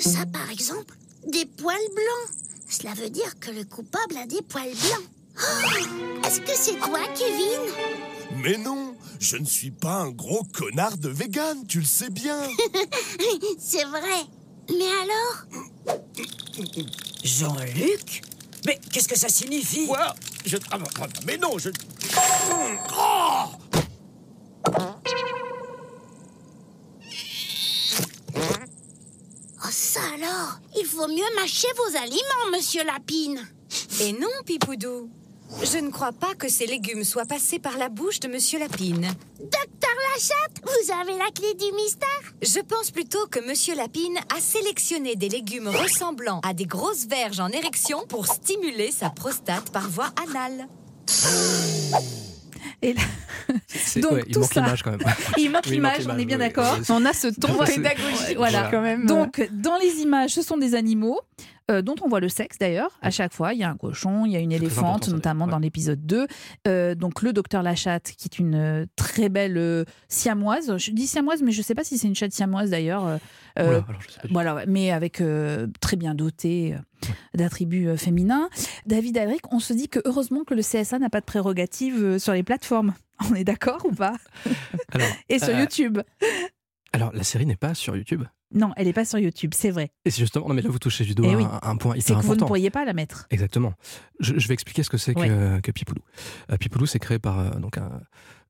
ça, par exemple, des poils blancs. Cela veut dire que le coupable a des poils blancs. Oh, est-ce que c'est toi, Kevin Mais non, je ne suis pas un gros connard de vegan, tu le sais bien. <laughs> c'est vrai. Mais alors Jean-Luc Mais qu'est-ce que ça signifie? Quoi? Je travaille. Mais non, je. Oh ça alors Il faut mieux mâcher vos aliments, monsieur Lapine. Et non, Pipoudou. Je ne crois pas que ces légumes soient passés par la bouche de Monsieur Lapine. Docteur Lachatte, vous avez la clé du mystère? Je pense plutôt que Monsieur Lapine a sélectionné des légumes ressemblant à des grosses verges en érection pour stimuler sa prostate par voie anale. <laughs> Et là... Donc, ouais, il tout manque l'image quand même. il manque Oui, l'image, on est bien oui, d'accord. oui. On a ce ton <laughs> pédagogique Voilà. quand même. Donc, dans les images, ce sont des animaux euh, dont on voit le sexe d'ailleurs. À chaque fois, il y a un cochon, il y a une éléphante, notamment dans l'épisode 2. Euh, donc, le docteur Lachatte, qui est une euh, très belle euh, siamoise. Je dis siamoise, mais je ne sais pas si c'est une chatte siamoise d'ailleurs. Voilà, mais avec très bien doté euh, d'attributs féminins. David Alric, on se dit que heureusement que le CSA n'a pas de prérogatives euh, sur les plateformes. <laughs> On est d'accord ou pas? <laughs> Alors, Et sur YouTube Alors, la série n'est pas sur YouTube. Non, elle n'est pas sur YouTube, c'est vrai. Et c'est justement, non mais là vous touchez du doigt Eh oui. un, un point C'est hyper que vous ne important. pourriez pas la mettre. Exactement. Je, je vais expliquer ce que c'est que, que Pipoulou. Euh, Pipoulou, c'est créé par euh, donc un,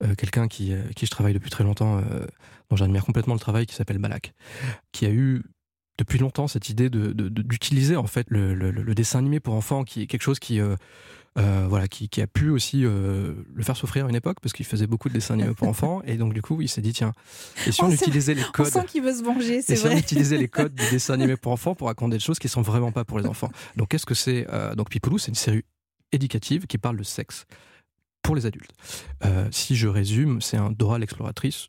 euh, quelqu'un qui, euh, qui je travaille depuis très longtemps, euh, dont j'admire complètement le travail, qui s'appelle Balak, qui a eu depuis longtemps cette idée de, de- de- d'utiliser en fait le, le- le dessin animé pour enfants, qui est quelque chose qui euh, voilà, qui, qui a pu aussi euh, le faire souffrir à une époque parce qu'il faisait beaucoup de dessins animés pour <laughs> enfants et donc du coup il s'est dit tiens et si on, sait- utilisait les On codes sent qu'il veut se venger, et c'est si on utilisait les codes du dessin animé <laughs> pour enfants pour raconter des choses qui sont vraiment pas pour les enfants. Donc qu'est-ce que c'est euh, Donc Pipoulou, c'est une série éducative qui parle de sexe pour les adultes. Si je résume, c'est un Dora l'exploratrice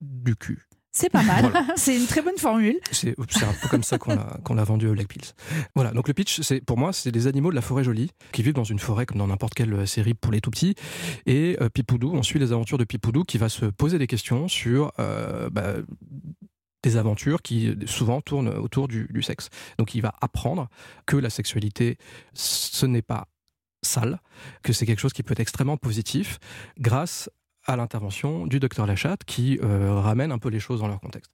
du cul. C'est pas mal. Voilà. <laughs> C'est une très bonne formule. C'est un peu comme ça qu'on l'a vendu au Black Pills. Voilà, donc le pitch, c'est pour moi, c'est des animaux de la forêt jolie qui vivent dans une forêt comme dans n'importe quelle euh, série pour les tout petits. Et euh, Pipoudou, on suit les aventures de Pipoudou qui va se poser des questions sur euh, bah, des aventures qui souvent tournent autour du, du sexe. Donc il va apprendre que la sexualité, ce n'est pas sale, que c'est quelque chose qui peut être extrêmement positif grâce à l'intervention du docteur Lachatte qui euh, ramène un peu les choses dans leur contexte.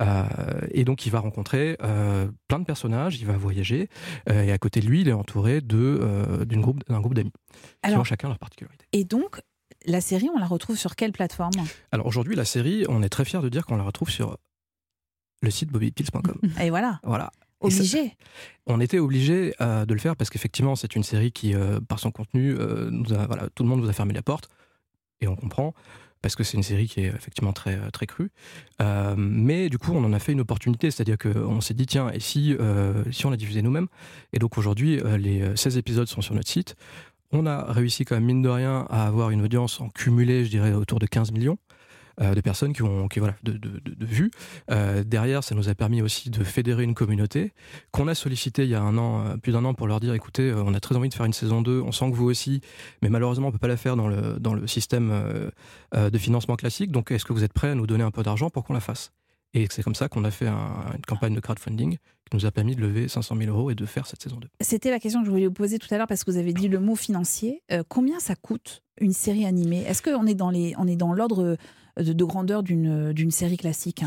Euh, et donc il va rencontrer euh, plein de personnages, il va voyager, et à côté de lui, il est entouré de, d'une groupe, d'un groupe d'amis qui ont chacun leur particularité. Et donc, la série, on la retrouve sur quelle plateforme? Alors aujourd'hui, la série, on est très fiers de dire qu'on la retrouve sur le site bobbypills.com. <laughs> Et voilà. Voilà. Ça- Obligé. on était obligé de le faire parce qu'effectivement, c'est une série qui, par son contenu, nous a, voilà, tout le monde vous a fermé la porte. Et on comprend, parce que c'est une série qui est effectivement très, euh, très crue. Euh, mais du coup, on en a fait une opportunité, c'est-à-dire qu'on s'est dit, tiens, et si, euh, si on la diffusait nous-mêmes? Et donc aujourd'hui, les 16 épisodes sont sur notre site. On a réussi quand même, mine de rien, à avoir une audience en cumulé, je dirais, autour de 15 millions. Euh, de personnes qui ont qui, voilà de, de, de- de vues. Euh, derrière ça nous a permis aussi de fédérer une communauté qu'on a sollicité il y a un an euh, plus d'un an pour leur dire écoutez on a très envie de faire une saison 2 on sent que vous aussi mais malheureusement on peut pas la faire dans le dans le système de financement classique. Donc est-ce que vous êtes prêts à nous donner un peu d'argent pour qu'on la fasse? Et c'est comme ça qu'on a fait un- une campagne de crowdfunding qui nous a permis de lever 500 000 euros et de faire cette saison 2 C'était la question que je voulais vous poser tout à l'heure parce que vous avez dit le mot financier. Combien ça coûte une série animée? Est-ce qu'on est dans les, on est dans l'ordre de, de grandeur d'une série classique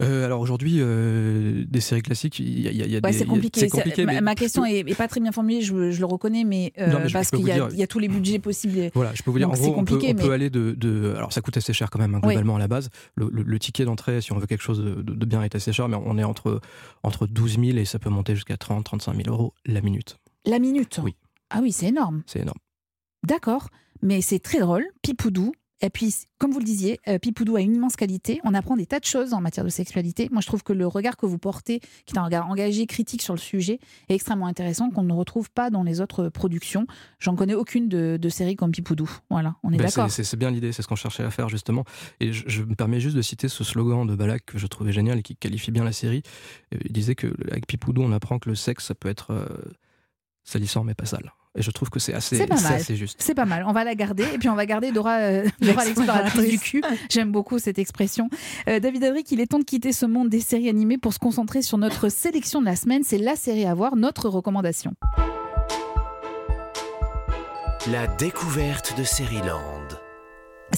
Euh, alors aujourd'hui, euh, des séries classiques, il y a, y a- il y a Ouais, des- c'est il y a- compliqué. mais ma question est, est pas très bien formulée, je, je le reconnais, mais, euh, Non, mais je- parce qu'il y, a- dire- il y a tous les budgets possibles. Voilà, je peux vous dire, Donc, en gros, on peut, on aller de, de- Alors, ça coûte assez cher quand même, hein, Oui. globalement, à la base. Le, le- le ticket d'entrée, si on veut quelque chose de, de- de bien, est assez cher, mais on est entre, entre 12 000 et ça peut monter jusqu'à 30 35 000 euros la minute. La minute? Oui. Ah oui, c'est énorme. C'est énorme. D'accord, mais c'est très drôle, Pipoudou. Et puis, comme vous le disiez, euh, Pipoudou a une immense qualité. On apprend des tas de choses en matière de sexualité. Moi, je trouve que le regard que vous portez, qui est un regard engagé, critique sur le sujet, est extrêmement intéressant, qu'on ne retrouve pas dans les autres productions. J'en connais aucune de, de série comme Pipoudou. Voilà, on est Ben, d'accord. c'est- bien l'idée, c'est ce qu'on cherchait à faire justement. Et je, je me permets juste de citer ce slogan de Balak que je trouvais génial et qui qualifie bien la série. Euh, Il disait que avec Pipoudou, on apprend que le sexe, ça peut être euh, salissant mais pas sale. Et je trouve que c'est assez, C'est pas mal. assez juste. C'est pas mal. On va la garder. Et puis on va garder Dora, euh, Dora <laughs> l'exploratrice du cul. J'aime beaucoup cette expression. Euh, David Adric, il est temps de quitter ce monde des séries animées pour se concentrer sur notre <laughs> sélection de la semaine. C'est la série à voir, notre recommandation. La découverte de Seriland.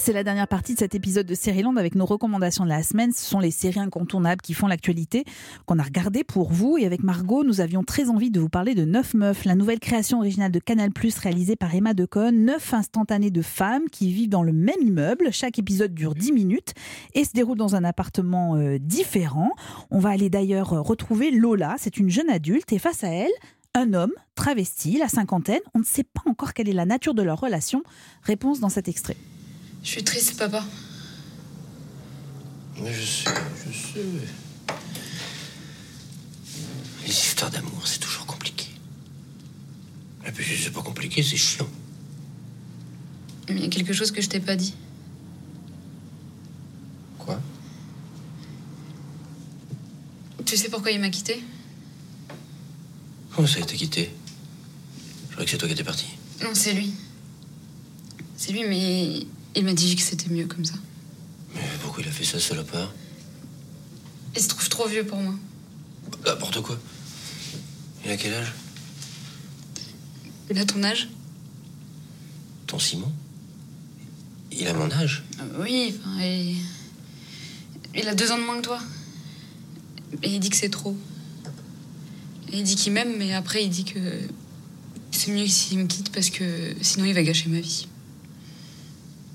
C'est la dernière partie de cet épisode de Land avec nos recommandations de la semaine. Ce sont les séries incontournables qui font l'actualité qu'on a regardées pour vous. Et avec Margot, nous avions très envie de vous parler de Neuf Meufs, la nouvelle création originale de Canal+, réalisée par Emma Decaune. Neuf instantanés de femmes qui vivent dans le même immeuble. Chaque épisode dure 10 minutes et se déroule dans un appartement euh, différent. On va aller d'ailleurs retrouver Lola. C'est une jeune adulte et face à elle, un homme travesti, la cinquantaine. On ne sait pas encore quelle est la nature de leur relation. Réponse dans cet extrait. Je suis triste, papa. Mais je sais, je sais. Les histoires d'amour, c'est toujours compliqué. Et puis, c'est pas compliqué, c'est chiant. Il y a quelque chose que je t'ai pas dit. Quoi? Tu sais pourquoi il m'a quitté? Comment ça, il t'a quitté? Je croyais que c'est toi qui étais parti. Non, c'est lui. C'est lui, mais il m'a dit que c'était mieux comme ça. Mais pourquoi il a fait ça, salopard Il se trouve trop vieux pour moi. N'importe quoi. Il a quel âge Il a ton âge Ton Simon Il a mon âge euh, Oui, enfin, il... il a deux ans de moins que toi. Et il dit que c'est trop. Et il dit qu'il m'aime, mais après il dit que c'est mieux s'il me quitte parce que sinon il va gâcher ma vie.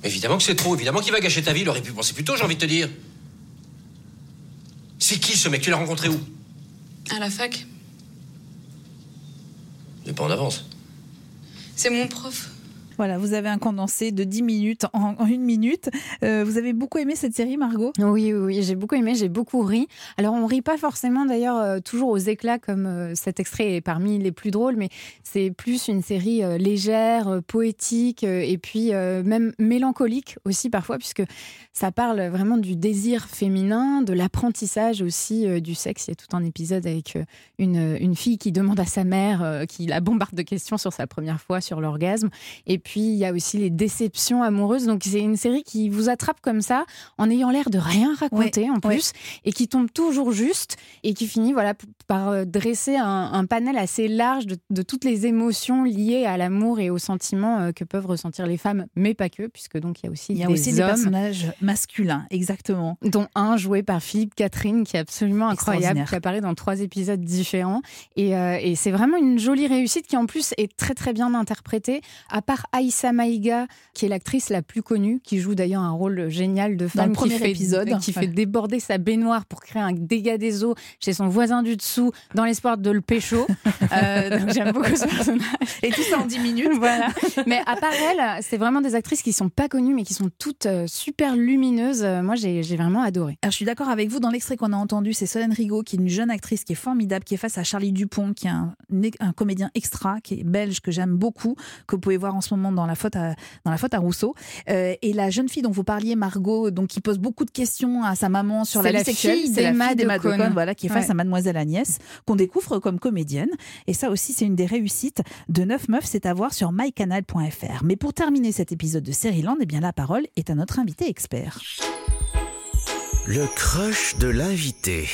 Évidemment que c'est trop, évidemment qu'il va gâcher ta vie, il aurait pu penser plus tôt, j'ai envie de te dire. C'est qui ce mec? Tu l'as rencontré où? À la fac. Il pas en avance. C'est mon prof. Voilà, vous avez un condensé de 10 minutes en, une minute. Euh, vous avez beaucoup aimé cette série, Margot? Oui, oui, j'ai beaucoup aimé, j'ai beaucoup ri. Alors, on rit pas forcément d'ailleurs euh, toujours aux éclats comme euh, cet extrait est parmi les plus drôles, mais c'est plus une série légère, poétique et puis même mélancolique aussi parfois, puisque ça parle vraiment du désir féminin, de l'apprentissage aussi du sexe. Il y a tout un épisode avec une, une fille qui demande à sa mère, qui la bombarde de questions sur sa première fois sur l'orgasme. Et puis il y a aussi les déceptions amoureuses. Donc c'est une série qui vous attrape comme ça, en ayant l'air de rien raconter en plus, et qui tombe toujours juste, et qui finit voilà par euh, dresser un, panel assez large de, toutes les émotions liées à l'amour et aux sentiments euh, que peuvent ressentir les femmes, mais pas que, puisque donc il y a aussi il y a des aussi des personnages masculins, exactement, dont un joué par Philippe Catherine, qui est absolument incroyable, qui apparaît dans trois épisodes différents, et, euh, et c'est vraiment une jolie réussite qui en plus est très très bien interprétée. À part Aïssa Maïga, qui est l'actrice la plus connue, qui joue d'ailleurs un rôle génial de femme premier qui, fait, épisode, qui fait déborder sa baignoire pour créer un dégât des eaux chez son voisin du dessous, dans l'espoir de le pécho. <laughs> Euh, donc j'aime beaucoup ce personnage. Et tout ça en 10 minutes. <laughs> voilà. Mais à part elle, c'est vraiment des actrices qui sont pas connues, mais qui sont toutes euh, super lumineuses. Euh, moi, j'ai vraiment adoré. Alors, je suis d'accord avec vous. Dans l'extrait qu'on a entendu, c'est Solène Rigaud, qui est une jeune actrice qui est formidable, qui est face à Charlie Dupont, qui est un, un comédien extra, qui est belge, que j'aime beaucoup, que vous pouvez voir en ce moment dans La faute à, dans la faute à Rousseau. Euh, et la jeune fille dont vous parliez, Margot, donc qui pose beaucoup de questions à sa maman sur la vie sexuelle, c'est la fille d'Emma Decon, voilà, qui est face à Mademoiselle Agnès, qu'on découvre comme comédienne. Et ça aussi, c'est une des réussites de Neuf Meufs, c'est à voir sur mycanal.fr. Mais pour terminer cet épisode de Land, eh bien la parole est à notre invité expert. Le crush de l'invité.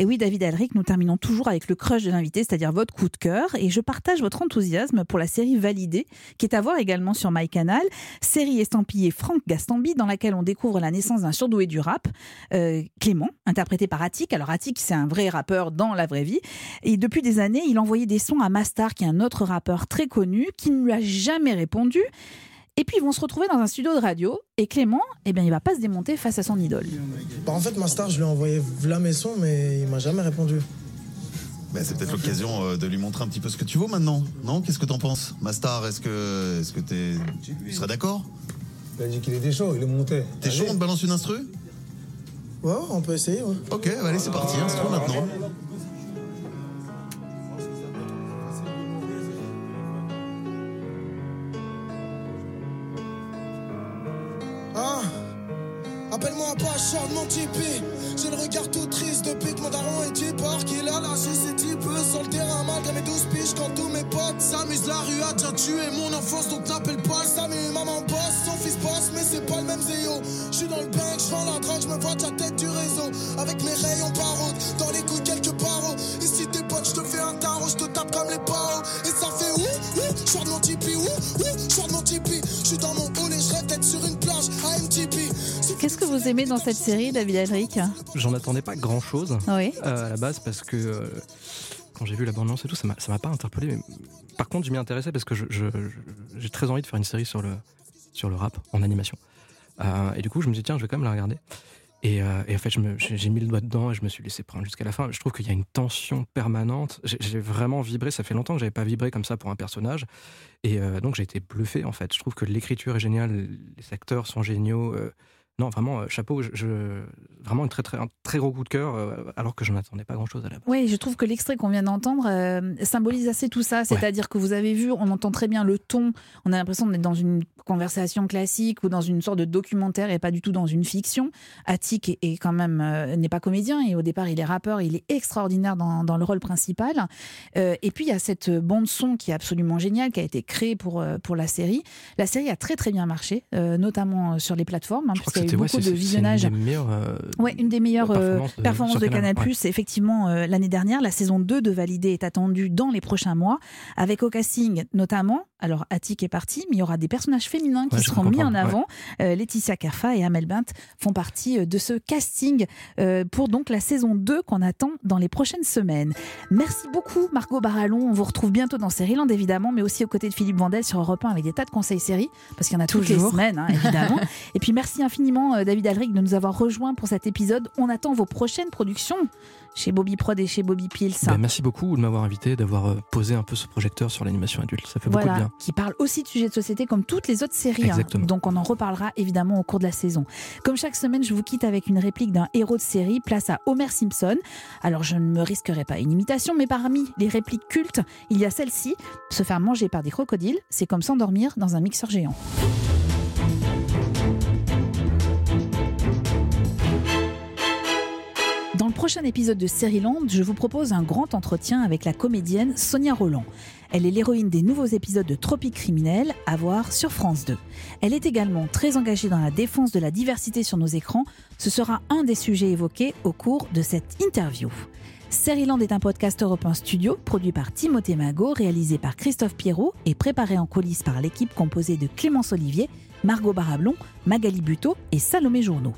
Et oui, David Alric, nous terminons toujours avec le crush de l'invité, c'est-à-dire votre coup de cœur. Et je partage votre enthousiasme pour la série Validée, qui est à voir également sur MyCanal. Série estampillée Franck Gastambi, dans laquelle on découvre la naissance d'un surdoué du rap, euh, Clément, interprété par Attic. Alors Attic, c'est un vrai rappeur dans la vraie vie. Et depuis des années, il envoyait des sons à Mastar, qui est un autre rappeur très connu, qui ne lui a jamais répondu. Et puis ils vont se retrouver dans un studio de radio et Clément, eh bien, il va pas se démonter face à son idole. Bah, en fait, Mastar, je lui ai envoyé la maison, mais il m'a jamais répondu. Bah, c'est peut-être l'occasion euh, de lui montrer un petit peu ce que tu vaux maintenant, non Qu'est-ce que t'en penses Mastar, est-ce que, est-ce que t'es, tu serais d'accord? Il a dit qu'il était chaud, il est monté. T'es chaud, on te balance une instru? Ouais, on peut essayer, ouais. Ok, allez, c'est parti, instru maintenant. Tous mes potes s'amusent, la rue a déjà tué mon enfance. Donc n'appelle pas Samu, maman bosse, son fils bosse, mais c'est pas le même zéo. J'suis dans le bank, j'vends la drogue, j'me vois ta tête du réseau. Avec mes rayons par dans les coups quelques barreaux. Et si t'es potes, j'te fais un tarot, j'te tape comme les paos. Et ça fait ouh, ouh, de mon tipi, ouh, ouh, de mon tipi. J'suis dans mon hall et d'être sur une plage. AM Qu'est-ce que vous aimez dans cette série, David Aldrich J'en attendais pas grand chose Oui. euh, à la base parce que euh, quand j'ai vu la bande-annonce et tout, ça m'a pas interpellé. Par contre, je m'y intéressais parce que j'ai très envie de faire une série sur le, sur le rap en animation. Euh, et du coup, je me suis dit, tiens, je vais quand même la regarder. Et, euh, en fait, j'ai mis le doigt dedans et je me suis laissé prendre jusqu'à la fin. Je trouve qu'il y a une tension permanente. J'ai j'ai vraiment vibré. Ça fait longtemps que j'avais pas vibré comme ça pour un personnage. Et euh, donc, j'ai été bluffé, en fait. Je trouve que l'écriture est géniale, les acteurs sont géniaux. Non, vraiment, euh, chapeau. Je, je- vraiment une très, très, un très gros coup de cœur, euh, alors que je n'attendais pas grand-chose à la base. Oui, je trouve que l'extrait qu'on vient d'entendre euh, symbolise assez tout ça. C'est-à-dire que vous avez vu, on entend très bien le ton. On a l'impression d'être dans une conversation classique ou dans une sorte de documentaire et pas du tout dans une fiction. Attic est, est quand même euh, n'est pas comédien et au départ il est rappeur. Il est extraordinaire dans, dans le rôle principal. Euh, et puis il y a cette bande son qui est absolument géniale, qui a été créée pour pour la série. La série a très très bien marché, notamment sur les plateformes, hein, Eu ouais, beaucoup de visionnage. une des meilleures, euh, Ouais, une des meilleures euh, performances de- performances de Canal, Canal+, ouais. effectivement, euh, l'année dernière. La saison 2 de Validé est attendue dans les prochains mois, avec au casting notamment, alors Attic est parti, mais il y aura des personnages féminins qui seront mis en avant. Euh, Laetitia Carfa et Amel Bint font partie de ce casting euh, pour donc la saison 2 qu'on attend dans les prochaines semaines. Merci beaucoup Margot Barallon, on vous retrouve bientôt dans Série Land évidemment, mais aussi aux côtés de Philippe Vandel sur Europe 1 avec des tas de conseils séries, parce qu'il y en a toutes les semaines, hein, évidemment. <laughs> et puis merci infiniment euh, David Alric de nous avoir rejoints pour cet épisode. On attend vos prochaines productions chez Bobby Prod et chez Bobby Pills. Ben, merci beaucoup de m'avoir invité, d'avoir euh, posé un peu ce projecteur sur l'animation adulte. Ça fait beaucoup de bien. qui parle aussi de sujets de société comme toutes les autres séries. hein. Donc on en reparlera évidemment au cours de la saison. Comme chaque semaine, je vous quitte avec une réplique d'un héros de série, place à Homer Simpson. Alors je ne me risquerai pas une imitation, mais parmi les répliques cultes, il y a celle-ci se faire manger par des crocodiles, c'est comme s'endormir dans un mixeur géant. Prochain épisode de Série-Land, je vous propose un grand entretien avec la comédienne Sonia Roland. Elle est l'héroïne des nouveaux épisodes de Tropique criminel à voir sur France 2. Elle est également très engagée dans la défense de la diversité sur nos écrans. Ce sera un des sujets évoqués au cours de cette interview. Série-Land est un podcast européen studio produit par Timothée Magot, réalisé par Christophe Pierrot et préparé en coulisses par l'équipe composée de Clémence Olivier, Margot Barablon, Magali Buteau et Salomé Journeau.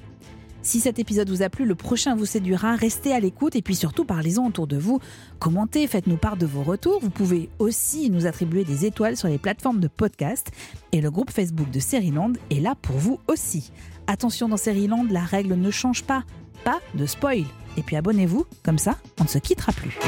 Si cet épisode vous a plu, le prochain vous séduira. Restez à l'écoute et puis surtout parlez-en autour de vous. Commentez, faites-nous part de vos retours. Vous pouvez aussi nous attribuer des étoiles sur les plateformes de podcast. Et le groupe Facebook de Seriland est là pour vous aussi. Attention dans Seriland, la règle ne change pas. Pas de spoil. Et puis abonnez-vous, comme ça, on ne se quittera plus.